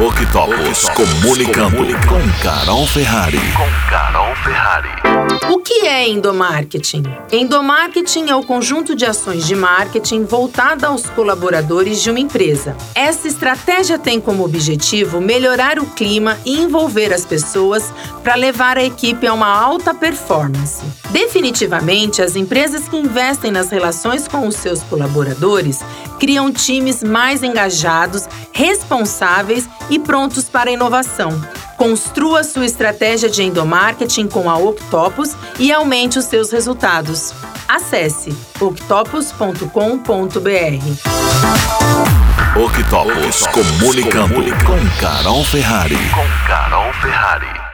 Octopus comunicando com Carol Ferrari. Com Carol Ferrari. O que é endomarketing? Endomarketing é o conjunto de ações de marketing voltada aos colaboradores de uma empresa. Essa estratégia tem como objetivo melhorar o clima e envolver as pessoas para levar a equipe a uma alta performance. Definitivamente, as empresas que investem nas relações com os seus colaboradores criam times mais engajados, responsáveis e prontos para a inovação. Construa sua estratégia de endomarketing com a Octopus e aumente os seus resultados. Acesse octopus.com.br. Octopus comunicando com Carol Ferrari. Com Carol Ferrari.